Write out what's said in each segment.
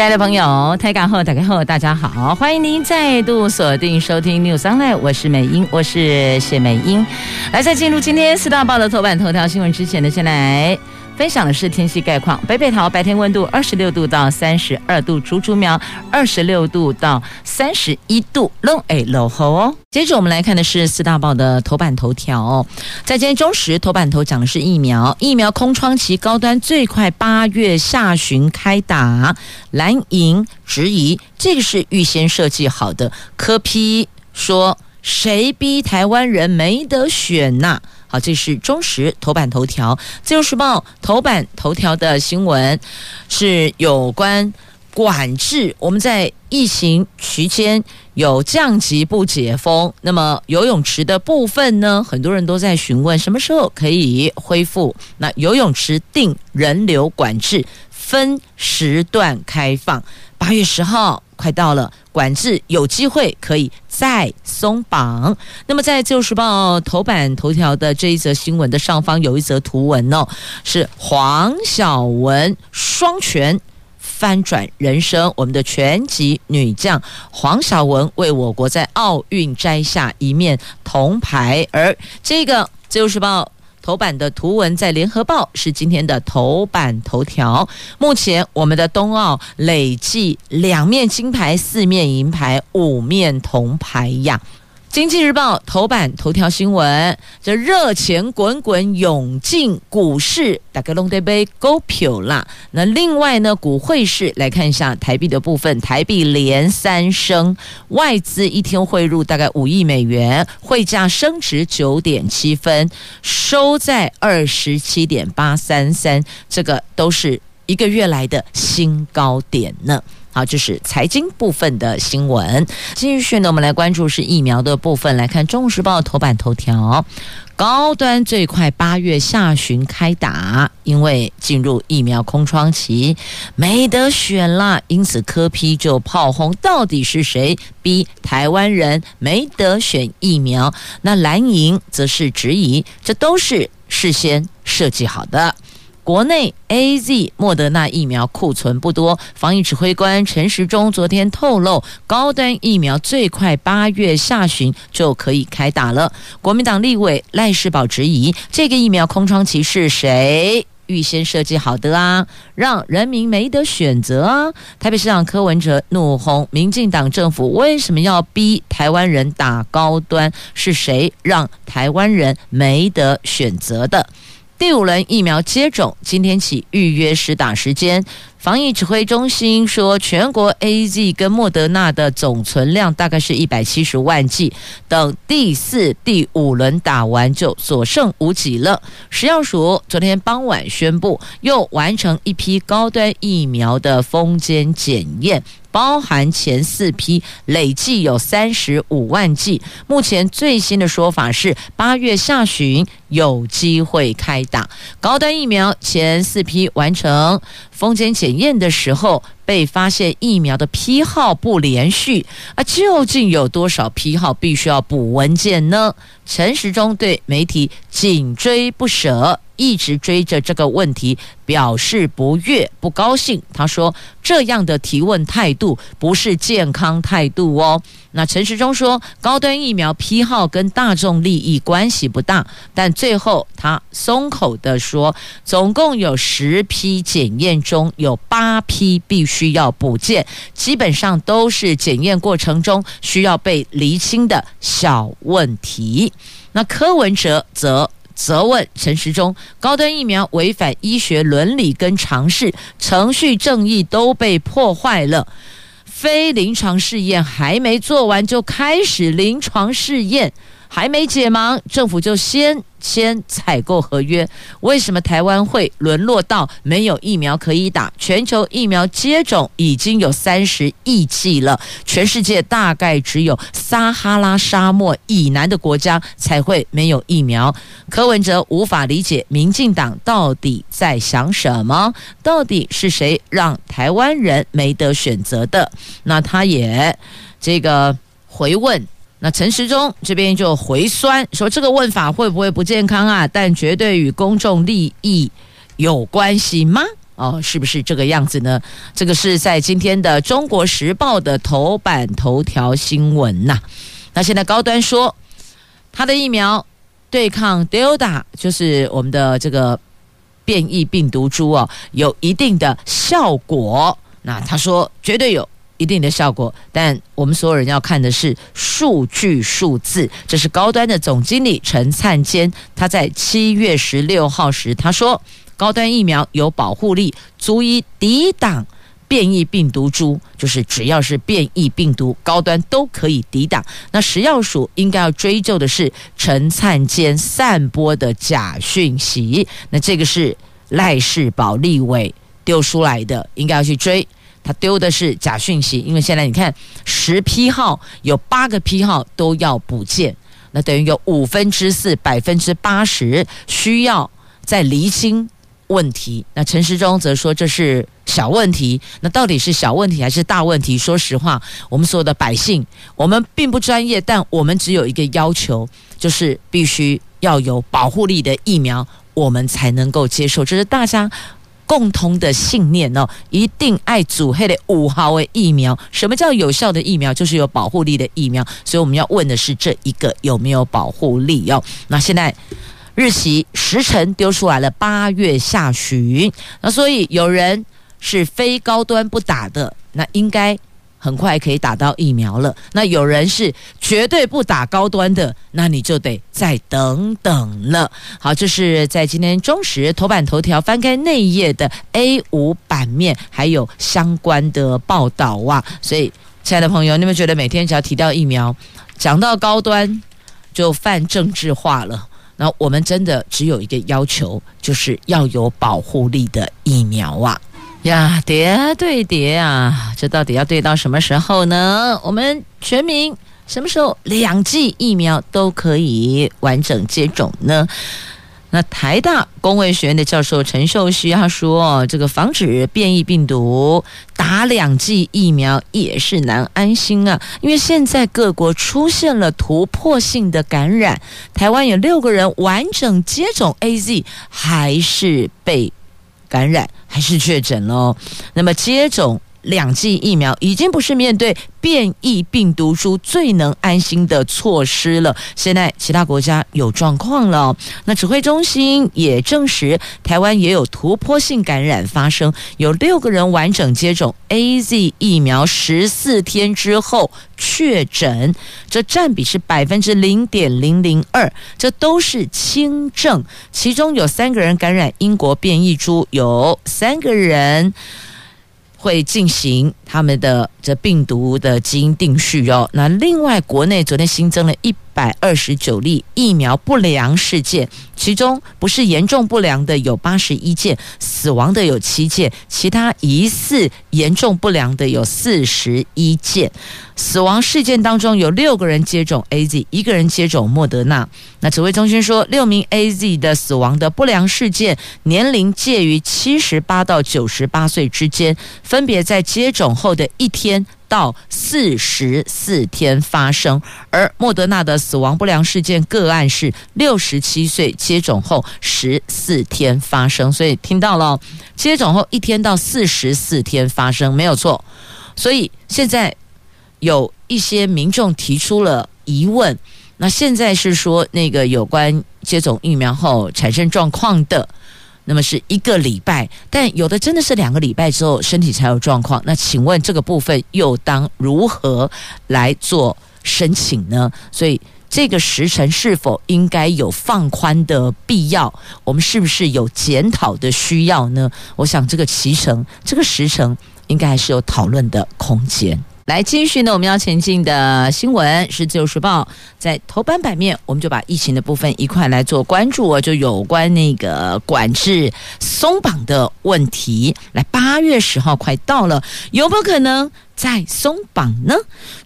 亲爱的朋友，台港后打开后，大家好，欢迎您再度锁定收听 News Online，我是美英，我是谢美英。来，在进入今天四大报的头版头条新闻之前呢，先来分享的是天气概况。北北桃白天温度二十六度到三十二度，竹竹苗二十六度到三十一度，龙哎落后哦。接着我们来看的是四大报的头版头条，在今天中时头版头讲的是疫苗，疫苗空窗期高端最快八月下旬开打，蓝营质疑这个是预先设计好的，柯批说谁逼台湾人没得选呐、好，这是中时头版头条，自由时报头版头条的新闻是有关。管制，我们在疫情期间有降级不解封，那么游泳池的部分呢，很多人都在询问什么时候可以恢复。那游泳池定人流管制，分时段开放，八月十号快到了，管制有机会可以再松绑。那么在《自由时报》头版头条的这一则新闻的上方有一则图文哦，是黄晓雯双拳。翻转人生，我们的拳击女将黄晓雯为我国在奥运摘下一面铜牌，而这个《自由时报》头版的图文在《联合报》是今天的头版头条。目前我们的冬奥累计两面金牌、四面银牌、五面铜牌呀。经济日报头版头条新闻：这热钱滚滚涌进股市，大概龙得杯股票啦。那另外呢，股汇市来看一下台币的部分，台币连三升，外资一天汇入大概五亿美元，汇价升值九点七分，收在二十七点八三三，这个都是一个月来的新高点呢。好，就是财经部分的新闻。继续呢，我们来关注是疫苗的部分。来看《中时报》头版头条：高端最快八月下旬开打，因为进入疫苗空窗期，没得选了。因此，科批就炮轰，到底是谁逼台湾人没得选疫苗？那蓝营则是质疑，这都是事先设计好的。国内 AZ 莫德纳疫苗库存不多，防疫指挥官陈时中昨天透露，高端疫苗最快八月下旬就可以开打了。国民党立委赖士葆质疑，这个疫苗空窗期是谁预先设计好的啊？让人民没得选择啊！台北市长柯文哲怒轰，民进党政府为什么要逼台湾人打高端？是谁让台湾人没得选择的？第五轮疫苗接种，今天起预约施打时间。防疫指挥中心说，全国 AZ 跟莫德纳的总存量大概是一百七十万剂，等第四、第五轮打完就所剩无几了。食药署昨天傍晚宣布，又完成一批高端疫苗的封检检验，包含前四批，累计有三十五万剂。目前最新的说法是，八月下旬有机会开打高端疫苗，前四批完成。封检检验的时候，被发现疫苗的批号不连续啊，究竟有多少批号必须要补文件呢？陈时中对媒体紧追不舍。一直追着这个问题表示不悦、不高兴。他说：“这样的提问态度不是健康态度哦。”那陈时中说：“高端疫苗批号跟大众利益关系不大。”但最后他松口地说：“总共有十批检验中有八批必须要补件，基本上都是检验过程中需要被厘清的小问题。”那柯文哲则。责问陈时中，高端疫苗违反医学伦理跟常识，程序正义都被破坏了。非临床试验还没做完就开始临床试验，还没解盲，政府就先签采购合约。为什么台湾会沦落到没有疫苗可以打？全球疫苗接种已经有三十亿剂了，全世界大概只有撒哈拉沙漠以南的国家才会没有疫苗。柯文哲无法理解民进党到底在想什么？到底是谁让台湾人没得选择的？那他也这个回问。那陈时中这边就回酸说，这个问法会不会不健康啊？但绝对与公众利益有关系吗？哦，是不是这个样子呢？这个是在今天的《中国时报》的头版头条新闻呐。那现在高端说，他的疫苗对抗 Delta，就是我们的这个变异病毒株哦，有一定的效果。那他说绝对有。一定的效果，但我们所有人要看的是数据数字。这是高端的总经理陈灿坚，他在七月十六号时他说，高端疫苗有保护力，足以抵挡变异病毒株，就是只要是变异病毒，高端都可以抵挡。那食药署应该要追究的是陈灿坚散播的假讯息，那这个是赖世宝立委丢出来的，应该要去追。他丢的是假讯息，因为现在你看十批号有八个批号都要补件，那等于有五分之四百分之八十需要再厘清问题。那陈时中则说这是小问题，那到底是小问题还是大问题？说实话，我们所有的百姓，我们并不专业，但我们只有一个要求，就是必须要有保护力的疫苗，我们才能够接受。这是大家。共同的信念哦，一定爱组黑的五号的疫苗。什么叫有效的疫苗？就是有保护力的疫苗。所以我们要问的是这一个有没有保护力哦？那现在日期时辰丢出来了，八月下旬。那所以有人是非高端不打的，那应该。很快可以打到疫苗了。那有人是绝对不打高端的，那你就得再等等了。好，这是在今天中时头版头条翻开内页的 A 五版面，还有相关的报道啊。所以，亲爱的朋友，你们觉得每天只要提到疫苗，讲到高端，就泛政治化了？那我们真的只有一个要求，就是要有保护力的疫苗啊。呀，叠对叠啊，这到底要对到什么时候呢？我们全民什么时候两剂疫苗都可以完整接种呢？那台大公卫学院的教授陈秀虚他说，这个防止变异病毒，打两剂疫苗也是难安心啊，因为现在各国出现了突破性的感染，台湾有六个人完整接种 AZ，还是被。感染还是确诊喽？那么接种两剂疫苗已经不是面对变异病毒株最能安心的措施了。现在其他国家有状况了，那指挥中心也证实，台湾也有突破性感染发生，有六个人完整接种 AZ 疫苗十四天之后确诊，这占比是百分之零点零零二，这都是轻症，其中有三个人感染英国变异株，有三个人。会进行他们的这病毒的基因定序哦。那另外，国内昨天新增了一百二十九例疫苗不良事件，其中不是严重不良的有八十一件，死亡的有七件，其他疑似严重不良的有四十一件。死亡事件当中有六个人接种 AZ，一个人接种莫德纳。那指挥中心说，六名 AZ 的死亡的不良事件，年龄介于七十八到九十八岁之间，分别在接种后的一天。天到四十四天发生，而莫德纳的死亡不良事件个案是六十七岁接种后十四天发生，所以听到了，接种后一天到四十四天发生没有错，所以现在有一些民众提出了疑问，那现在是说那个有关接种疫苗后产生状况的。那么是一个礼拜，但有的真的是两个礼拜之后身体才有状况。那请问这个部分又当如何来做申请呢？所以这个时辰是否应该有放宽的必要？我们是不是有检讨的需要呢？我想这个期程、这个时辰应该还是有讨论的空间。来继续呢，我们要前进的新闻是《自由时报》在头版版面，我们就把疫情的部分一块来做关注，就有关那个管制松绑的问题。来，八月十号快到了，有没有可能再松绑呢？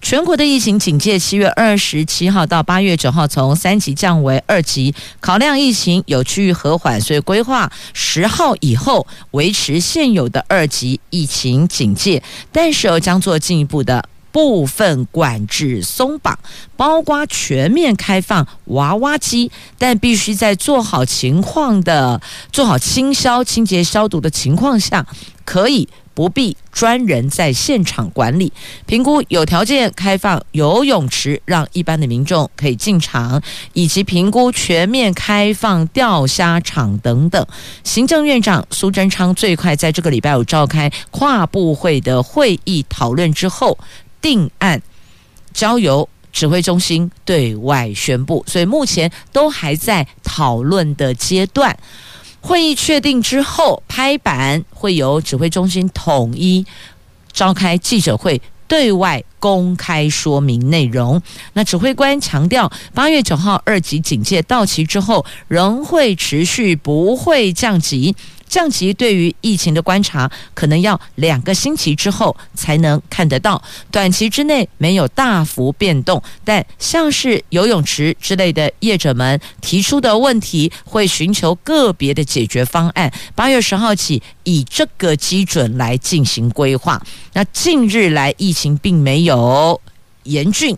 全国的疫情警戒，七月二十七号到八月九号从三级降为二级，考量疫情有趋于和缓，所以规划十号以后维持现有的二级疫情警戒，但是又将做进一步的。部分管制松绑，包括全面开放娃娃机，但必须在做好情况的、做好清消、清洁、消毒的情况下，可以不必专人在现场管理。评估有条件开放游泳池，让一般的民众可以进场，以及评估全面开放钓虾场等等。行政院长苏贞昌最快在这个礼拜五召开跨部会的会议讨论之后。定案交由指挥中心对外宣布，所以目前都还在讨论的阶段。会议确定之后，拍板会由指挥中心统一召开记者会，对外公开说明内容。那指挥官强调，八月九号二级警戒到期之后，仍会持续，不会降级。降级对于疫情的观察，可能要两个星期之后才能看得到。短期之内没有大幅变动，但像是游泳池之类的业者们提出的问题，会寻求个别的解决方案。八月十号起，以这个基准来进行规划。那近日来疫情并没有严峻，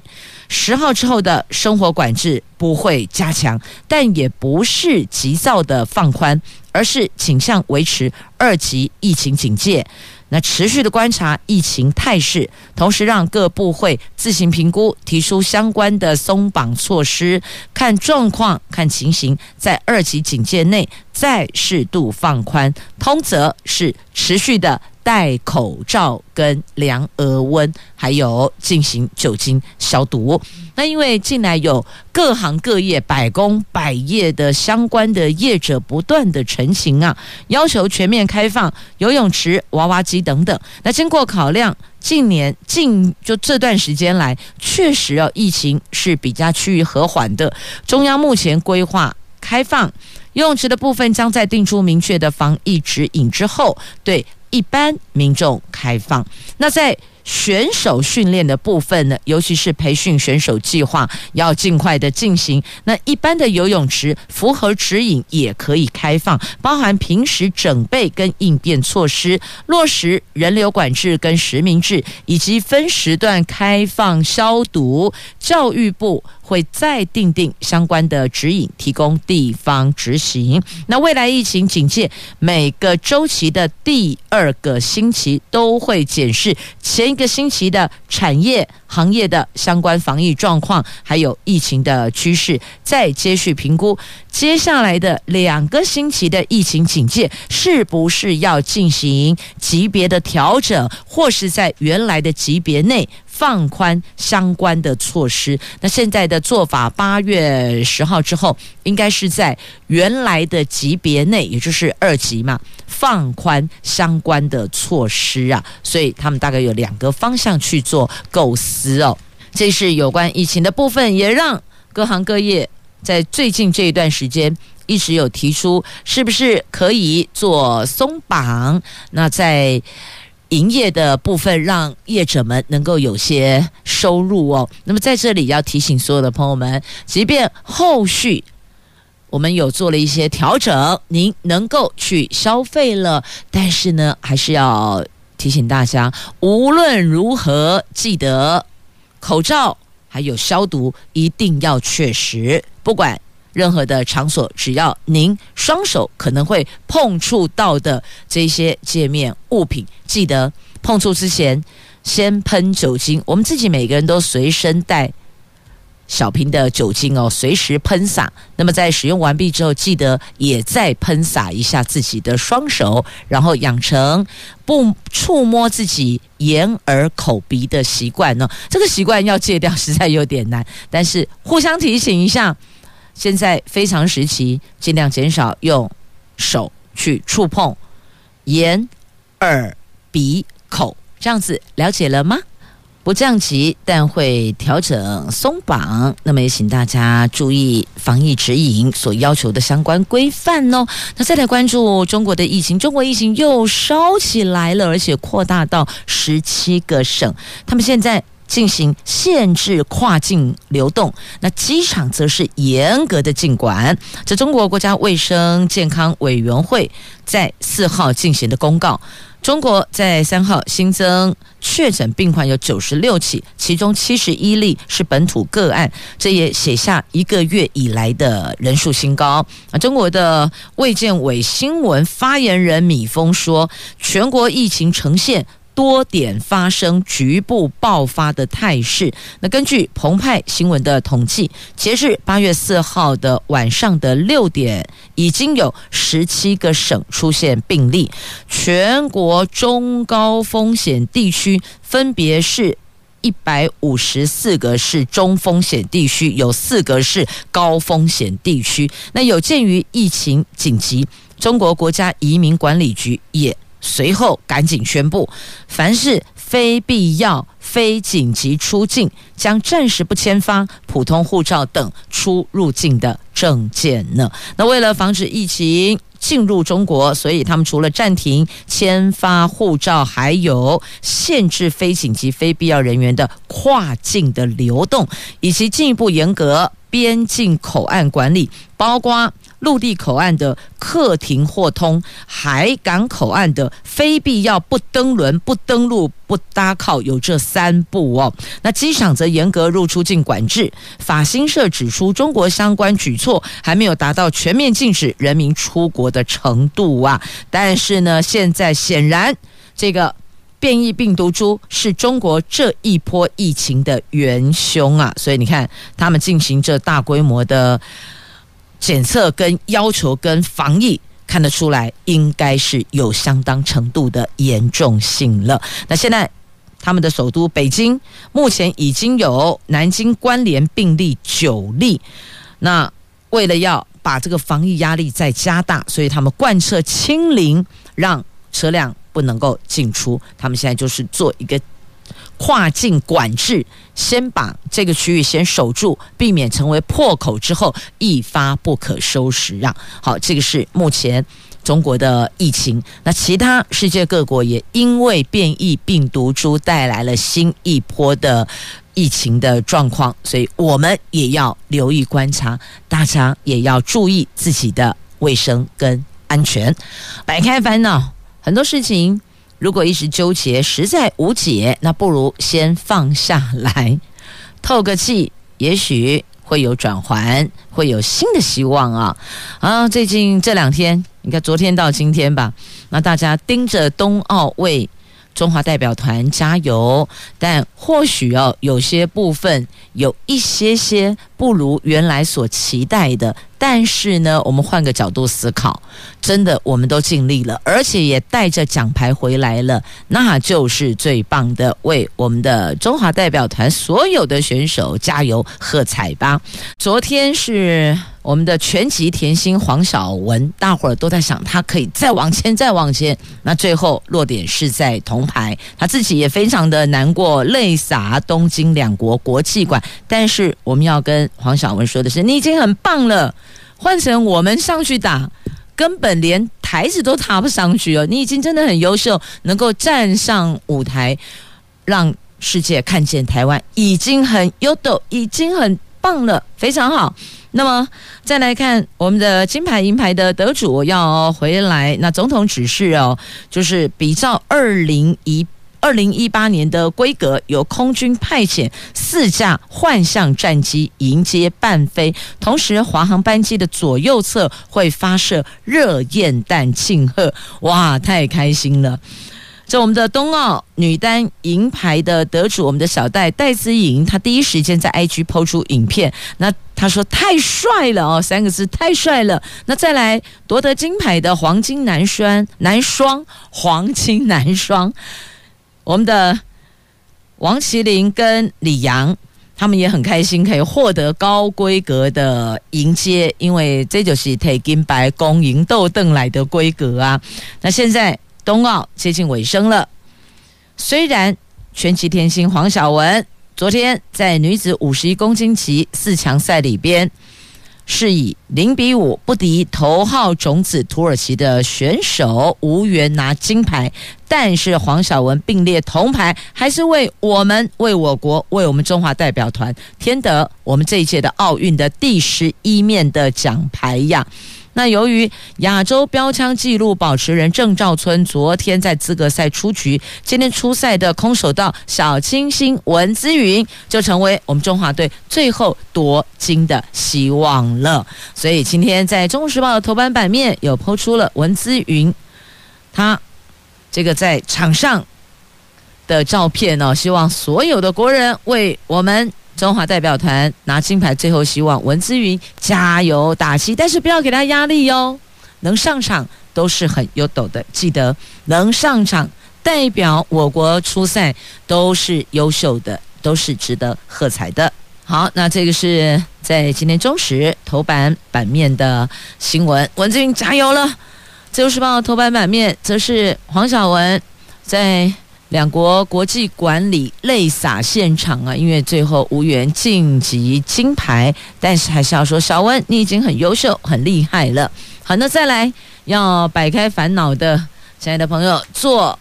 十号之后的生活管制不会加强，但也不是急躁的放宽。而是倾向维持二级疫情警戒，那持续的观察疫情态势，同时让各部会自行评估，提出相关的松绑措施，看状况、看情形，在二级警戒内再适度放宽。通则是持续的。戴口罩、跟量额温，还有进行酒精消毒。那因为近来有各行各业百工百业的相关的业者不断的陈情啊，要求全面开放游泳池、娃娃机等等。那经过考量，近年近就这段时间来，确实啊，疫情是比较趋于和缓的。中央目前规划开放游泳池的部分，将在定出明确的防疫指引之后，对。一般民众开放，那在选手训练的部分呢，尤其是培训选手计划要尽快的进行。那一般的游泳池符合指引也可以开放，包含平时整备跟应变措施，落实人流管制跟实名制，以及分时段开放消毒。教育部会再订定相关的指引，提供地方执行。那未来疫情警戒每个周期的第二个星期都会检视前一个星期的产业行业的相关防疫状况，还有疫情的趋势，再接续评估接下来的两个星期的疫情警戒是不是要进行级别的调整，或是在原来的级别内。放宽相关的措施，那现在的做法，八月十号之后，应该是在原来的级别内，也就是二级嘛，放宽相关的措施啊，所以他们大概有两个方向去做构思哦。这是有关疫情的部分，也让各行各业在最近这一段时间一直有提出，是不是可以做松绑？那在。营业的部分，让业者们能够有些收入哦。那么在这里要提醒所有的朋友们，即便后续我们有做了一些调整，您能够去消费了，但是呢，还是要提醒大家，无论如何，记得口罩还有消毒一定要确实，不管。任何的场所，只要您双手可能会碰触到的这些界面物品，记得碰触之前先喷酒精。我们自己每个人都随身带小瓶的酒精哦，随时喷洒。那么在使用完毕之后，记得也再喷洒一下自己的双手，然后养成不触摸自己眼耳口鼻的习惯呢。这个习惯要戒掉，实在有点难，但是互相提醒一下。现在非常时期，尽量减少用手去触碰眼、耳、鼻、口，这样子了解了吗？不降级，但会调整松绑。那么也请大家注意防疫指引所要求的相关规范哦。那再来关注中国的疫情，中国疫情又烧起来了，而且扩大到十七个省。他们现在进行限制跨境流动，那机场则是严格的禁管。这中国国家卫生健康委员会在四号进行的公告。中国在三号新增确诊病患有九十六起，其中七十一例是本土个案，这也写下一个月以来的人数新高。啊，中国的卫健委新闻发言人米峰说，全国疫情呈现。多点发生局部爆发的态势。那根据澎湃新闻的统计，截至八月四号的晚上的六点，已经有十七个省出现病例。全国中高风险地区分别是一百五十四个是中风险地区，有四个是高风险地区。那有鉴于疫情紧急，中国国家移民管理局也。随后赶紧宣布，凡是非必要、非紧急出境，将暂时不签发普通护照等出入境的证件呢。那为了防止疫情进入中国，所以他们除了暂停签发护照，还有限制非紧急、非必要人员的跨境的流动，以及进一步严格边境口岸管理，包括。陆地口岸的客停货通，海港口岸的非必要不登轮、不登陆、不搭靠，有这三步哦。那机场则严格入出境管制。法新社指出，中国相关举措还没有达到全面禁止人民出国的程度啊。但是呢，现在显然这个变异病毒株是中国这一波疫情的元凶啊。所以你看，他们进行这大规模的。检测跟要求跟防疫看得出来，应该是有相当程度的严重性了。那现在他们的首都北京目前已经有南京关联病例九例。那为了要把这个防疫压力再加大，所以他们贯彻清零，让车辆不能够进出。他们现在就是做一个。跨境管制，先把这个区域先守住，避免成为破口之后一发不可收拾啊！好，这个是目前中国的疫情。那其他世界各国也因为变异病毒株带来了新一波的疫情的状况，所以我们也要留意观察，大家也要注意自己的卫生跟安全，摆开烦恼，很多事情。如果一直纠结，实在无解，那不如先放下来，透个气，也许会有转圜，会有新的希望啊！啊，最近这两天，你看昨天到今天吧，那大家盯着冬奥为中华代表团加油，但或许哦，有些部分有一些些不如原来所期待的。但是呢，我们换个角度思考，真的我们都尽力了，而且也带着奖牌回来了，那就是最棒的，为我们的中华代表团所有的选手加油喝彩吧！昨天是我们的全集甜心黄晓雯，大伙儿都在想她可以再往前，再往前，那最后落点是在铜牌，她自己也非常的难过，泪洒东京两国国际馆。但是我们要跟黄晓雯说的是，你已经很棒了。换成我们上去打，根本连台子都踏不上去哦！你已经真的很优秀，能够站上舞台，让世界看见台湾，已经很优秀，已经很棒了，非常好。那么再来看我们的金牌、银牌的得主要回来，那总统指示哦，就是比照二零一。二零一八年的规格，由空军派遣四架幻象战机迎接伴飞，同时华航班机的左右侧会发射热焰弹庆贺。哇，太开心了！这我们的冬奥女单银牌的得主，我们的小戴戴资颖，她第一时间在 IG 抛出影片，那她说太帅了哦，三个字太帅了。那再来夺得金牌的黄金男双男双黄金男双。我们的王麒麟跟李阳，他们也很开心，可以获得高规格的迎接，因为这就是铁金白公银豆邓来的规格啊。那现在冬奥接近尾声了，虽然拳击天星黄晓雯，昨天在女子五十一公斤级四强赛里边，是以零比五不敌头号种子土耳其的选手，无缘拿金牌。但是黄晓雯并列铜牌，还是为我们、为我国、为我们中华代表团添得我们这一届的奥运的第十一面的奖牌呀。那由于亚洲标枪纪录保持人郑兆春昨天在资格赛出局，今天出赛的空手道小清新文姿云就成为我们中华队最后夺金的希望了。所以今天在《中时报》的头版版面有抛出了文姿云，他这个在场上的照片呢，希望所有的国人为我们。中华代表团拿金牌，最后希望文姿云加油打气，但是不要给他压力哟。能上场都是很优秀的，记得能上场代表我国出赛都是优秀的，都是值得喝彩的。好，那这个是在今天中时头版版面的新闻，文姿云加油了。自由时报头版版面则是黄晓雯在。两国国际管理泪洒现场啊，因为最后无缘晋级金牌，但是还是要说，小温你已经很优秀、很厉害了。好，那再来要摆开烦恼的，亲爱的朋友，做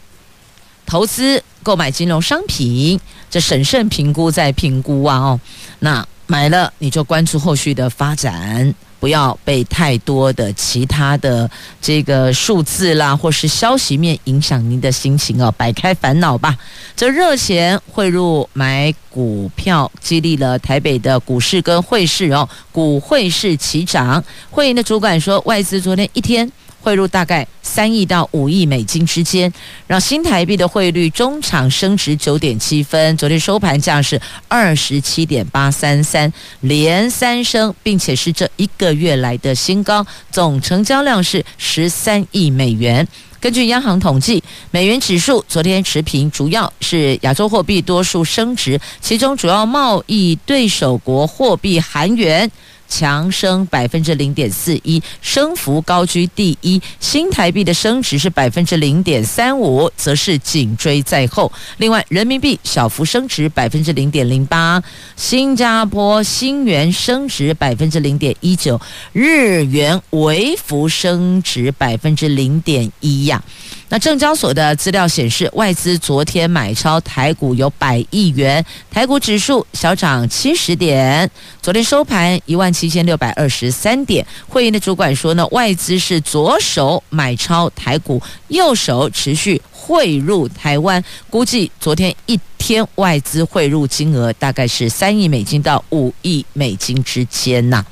投资、购买金融商品，这审慎评估再评估啊！哦，那买了你就关注后续的发展。不要被太多的其他的这个数字啦，或是消息面影响您的心情哦，摆开烦恼吧。这热钱汇入买股票，激励了台北的股市跟汇市哦，股汇市齐涨。会银的主管说，外资昨天一天。汇入大概三亿到五亿美金之间，让新台币的汇率中场升值九点七分，昨天收盘价是二十七点八三三，连三升，并且是这一个月来的新高，总成交量是十三亿美元。根据央行统计，美元指数昨天持平，主要是亚洲货币多数升值，其中主要贸易对手国货币韩元。强升百分之零点四一，升幅高居第一。新台币的升值是百分之零点三五，则是紧追在后。另外，人民币小幅升值百分之零点零八，新加坡新元升值百分之零点一九，日元微幅升值百分之零点一呀。那证交所的资料显示，外资昨天买超台股有百亿元，台股指数小涨七十点，昨天收盘一万七千六百二十三点。会议的主管说呢，外资是左手买超台股，右手持续汇入台湾，估计昨天一天外资汇入金额大概是三亿美金到五亿美金之间呐。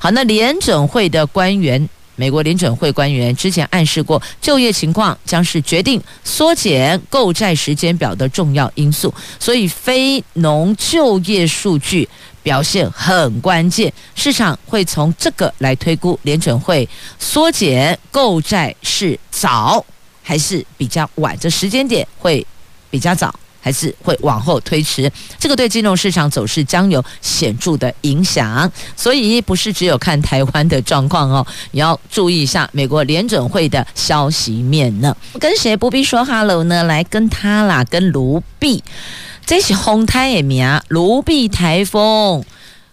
好，那联准会的官员。美国联准会官员之前暗示过，就业情况将是决定缩减购债时间表的重要因素，所以非农就业数据表现很关键，市场会从这个来推估联准会缩减购债是早还是比较晚，这时间点会比较早。还是会往后推迟，这个对金融市场走势将有显著的影响。所以不是只有看台湾的状况哦，也要注意一下美国联准会的消息面呢。跟谁不必说 hello 呢？来跟他啦，跟卢碧，这是红台的名，卢碧台风。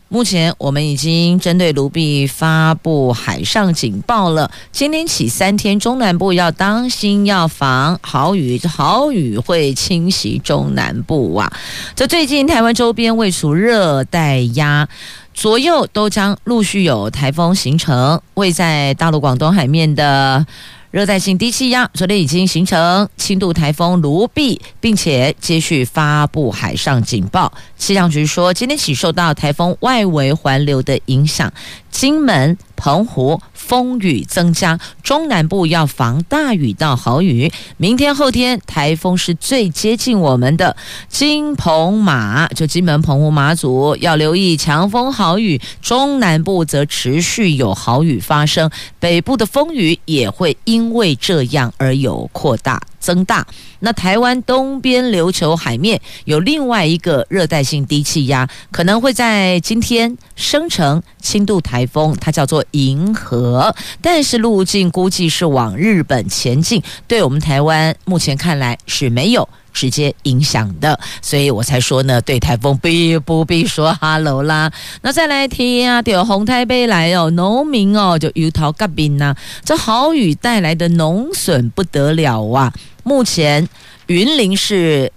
目前我们已经针对卢碧发布海上警报了。今天起三天，中南部要当心，要防豪雨，豪雨会侵袭中南部啊！这最近台湾周边位处热带压，左右都将陆续有台风形成，位在大陆广东海面的。热带性低气压昨天已经形成轻度台风卢碧，并且接续发布海上警报。气象局说，今天起受到台风外围环流的影响，金门、澎湖风雨增加，中南部要防大雨到豪雨。明天后天台风是最接近我们的金澎马，就金门、澎湖、马祖要留意强风豪雨，中南部则持续有豪雨发生，北部的风雨也会因为这样而有扩大。增大，那台湾东边琉球海面有另外一个热带性低气压，可能会在今天生成轻度台风，它叫做银河，但是路径估计是往日本前进，对我们台湾目前看来是没有直接影响的，所以我才说呢，对台风必不必说哈喽啦。那再来听啊，有红台北来哦，农民哦就油桃嘎冰呐，这豪雨带来的农损不得了啊！目前云林是。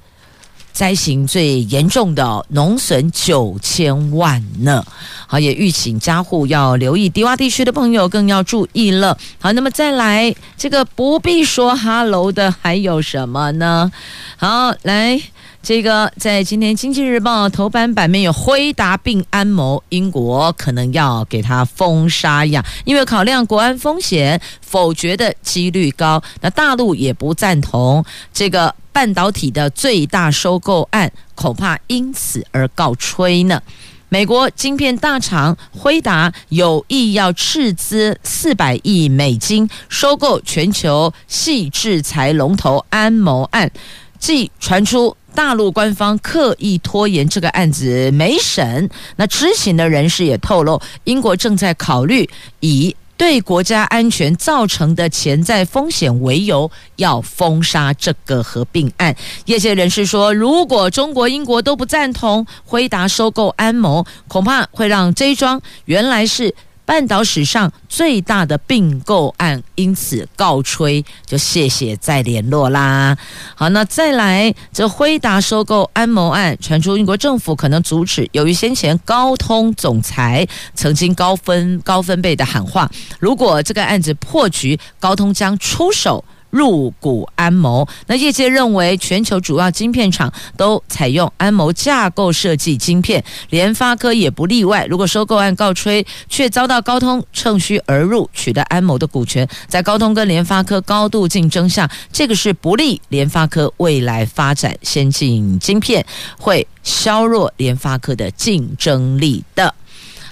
灾情最严重的农损九千万呢，好，也预请家户要留意，低洼地区的朋友更要注意了。好，那么再来这个不必说哈喽的还有什么呢？好，来这个在今天《经济日报》头版版面有辉达并安谋，英国可能要给他封杀呀，因为考量国安风险，否决的几率高。那大陆也不赞同这个。半导体的最大收购案恐怕因此而告吹呢。美国晶片大厂辉达有意要斥资四百亿美金收购全球矽智财龙头安谋案，即传出大陆官方刻意拖延这个案子没审。那知情的人士也透露，英国正在考虑以。对国家安全造成的潜在风险为由，要封杀这个合并案。业界人士说，如果中国、英国都不赞同辉达收购安谋，恐怕会让这桩原来是。半岛史上最大的并购案因此告吹，就谢谢再联络啦。好，那再来这辉达收购安谋案传出，英国政府可能阻止，由于先前高通总裁曾经高分高分贝的喊话，如果这个案子破局，高通将出手。入股安谋，那业界认为全球主要晶片厂都采用安谋架构设计晶片，联发科也不例外。如果收购案告吹，却遭到高通趁虚而入，取得安谋的股权，在高通跟联发科高度竞争下，这个是不利联发科未来发展先进晶片，会削弱联发科的竞争力的。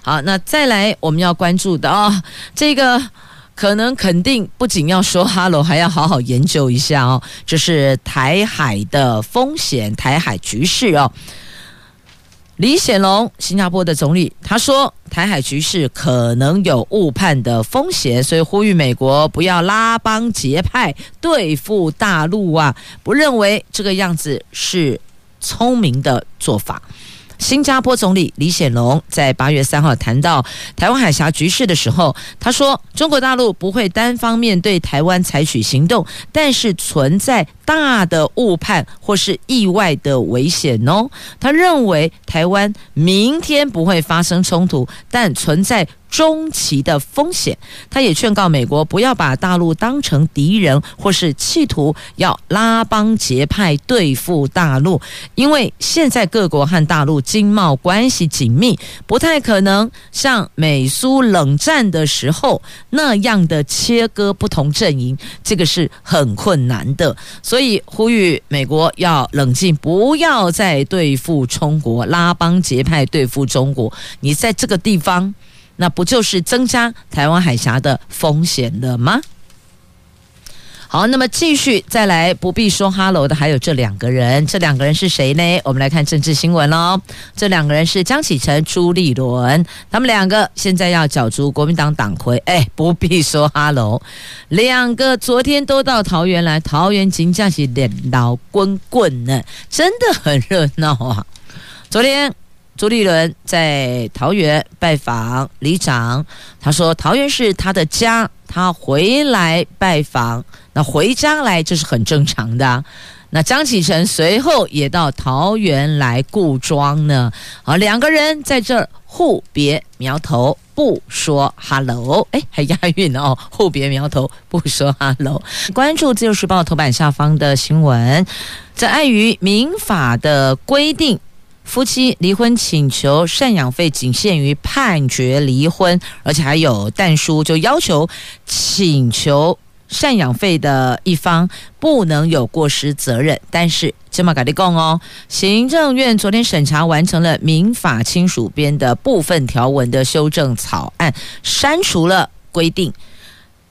好，那再来我们要关注的哦，这个。可能肯定不仅要说哈喽，还要好好研究一下哦。这是台海的风险，台海局势哦。李显龙，新加坡的总理，他说台海局势可能有误判的风险，所以呼吁美国不要拉帮结派对付大陆啊，不认为这个样子是聪明的做法。新加坡总理李显龙在八月三号谈到台湾海峡局势的时候，他说：“中国大陆不会单方面对台湾采取行动，但是存在大的误判或是意外的危险哦。”他认为台湾明天不会发生冲突，但存在。中期的风险，他也劝告美国不要把大陆当成敌人，或是企图要拉帮结派对付大陆，因为现在各国和大陆经贸关系紧密，不太可能像美苏冷战的时候那样的切割不同阵营，这个是很困难的。所所以呼吁美国要冷静，不要再对付中国，拉帮结派对付中国。你在这个地方。那不就是增加台湾海峡的风险了吗？好，那么继续再来，不必说哈喽的还有这两个人，这两个人是谁呢？我们来看政治新闻喽。这两个人是江启臣、朱立伦，他们两个现在要角逐国民党党魁。哎，不必说哈喽，两个昨天都到桃园来，桃园金将是热闹滚滚呢，真的很热闹啊！昨天。朱立伦在桃园拜访里长，他说桃园是他的家，他回来拜访，那回家来这是很正常的。那江启臣随后也到桃园来顾庄呢，啊，两个人在这儿互别苗头，不说哈喽，哎，还押韵哦，互别苗头，不说哈喽。关注自由时报头版下方的新闻，在碍于民法的规定。夫妻离婚请求赡养费仅限于判决离婚，而且还有但书，就要求请求赡养费的一方不能有过失责任。但是这么改的讲哦，行政院昨天审查完成了民法亲属编的部分条文的修正草案，删除了规定。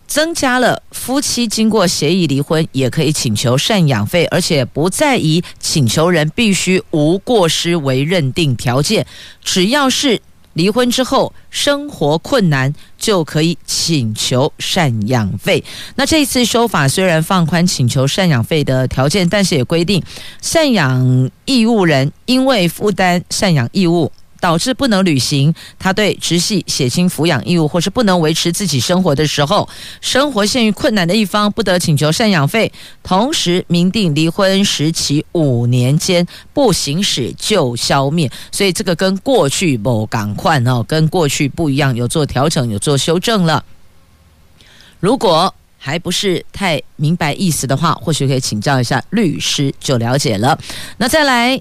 增加了夫妻经过协议离婚也可以请求赡养费，而且不再以请求人必须无过失为认定条件，只要是离婚之后生活困难，就可以请求赡养费。那这次修法虽然放宽请求赡养费的条件，但是也规定赡养义务人因为负担赡养义务。导致不能履行他对直系血亲抚养义务，或是不能维持自己生活的时候，生活陷于困难的一方不得请求赡养费。同时，明定离婚时期五年间不行使就消灭。所以这个跟过去不赶快哦，跟过去不一样，有做调整，有做修正了。如果还不是太明白意思的话，或许可以请教一下律师就了解了。那再来。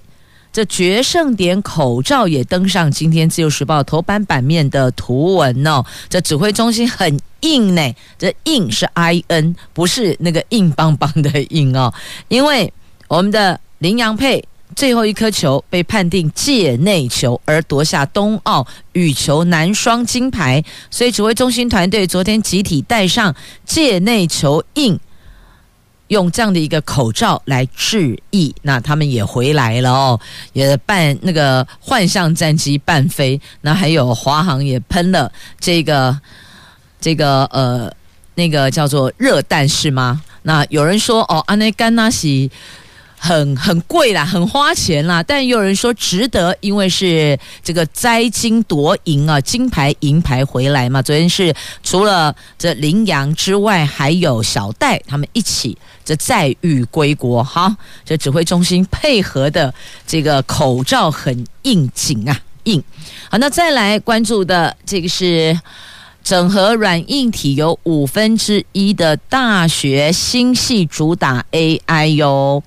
这决胜点口罩也登上今天自由时报头版版面的图文哦。这指挥中心很硬呢，这硬是 I N，不是那个硬邦邦的硬哦。因为我们的林洋配最后一颗球被判定界内球，而夺下冬奥羽球男双金牌，所以指挥中心团队昨天集体戴上界内球硬。用这样的一个口罩来致意，那他们也回来了哦，也办那个幻象战机伴飞，那还有华航也喷了这个这个呃那个叫做热弹是吗？那有人说哦，安内甘纳西。很很贵啦，很花钱啦，但也有人说值得，因为是这个摘金夺银啊，金牌银牌回来嘛。昨天是除了这麟洋之外，还有小戴他们一起这载誉归国哈。这指挥中心配合的这个口罩很应景啊，应。好，那再来关注的这个是整合软硬体有五分之一的大学新系主打 AI 哟。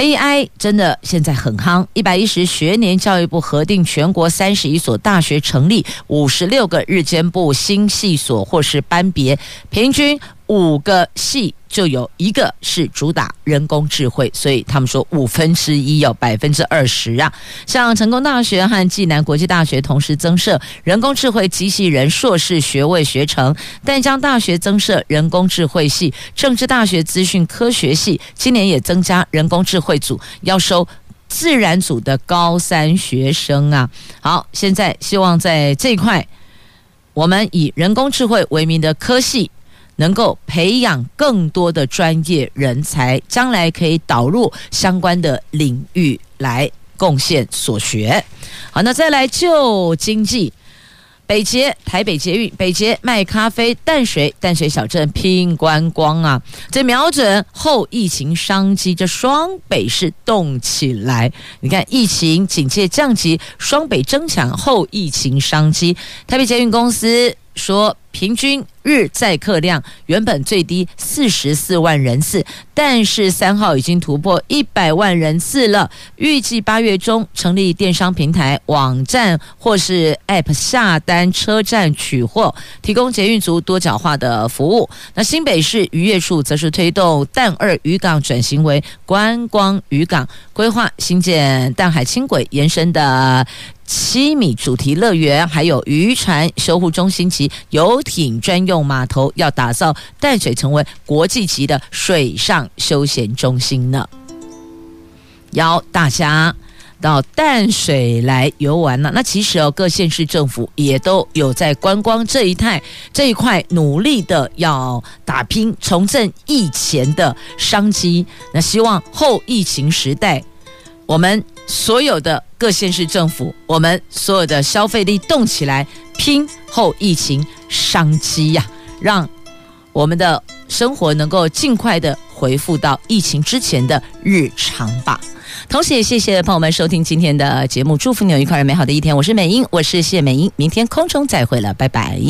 AI 真的现在很夯，一百一十学年教育部核定全国三十一所大学成立五十六个日间部新系所或是班别，平均。五个系就有一个是主打人工智慧，所以他们说五分之一有百分之二十啊。像成功大学和暨南国际大学同时增设人工智慧机器人硕士学位学程，淡江大学增设人工智慧系，政治大学资讯科学系今年也增加人工智慧组，要收自然组的高三学生啊。好，现在希望在这一块，我们以人工智慧为名的科系。能够培养更多的专业人才，将来可以导入相关的领域来贡献所学。好，那再来就经济。北捷、台北捷运、北捷卖咖啡、淡水、淡水小镇拼观光啊！这瞄准后疫情商机，这双北市动起来。你看，疫情警戒降级，双北争抢后疫情商机。台北捷运公司说，平均日载客量原本最低四十四万人次，但是三号已经突破一百万人次了。预计八月中成立电商平台、网站或是 App 下单、车站取货，提供捷运族多角化的服务。那新北市渔业处则是推动淡二渔港转型为观光渔港，规划新建淡海轻轨延伸的。七米主题乐园，还有渔船修护中心及游艇专用码头，要打造淡水成为国际级的水上休闲中心呢。邀大家到淡水来游玩呢。那其实哦，各县市政府也都有在观光这一块这一块努力的要打拼重振疫前的商机。那希望后疫情时代，我们所有的。各县市政府，我们所有的消费力动起来，拼后疫情商机呀，让我们的生活能够尽快的恢复到疫情之前的日常吧。同时也谢谢朋友们收听今天的节目，祝福你有一块美好的一天。我是美英，我是谢美英，明天空中再会了，拜拜。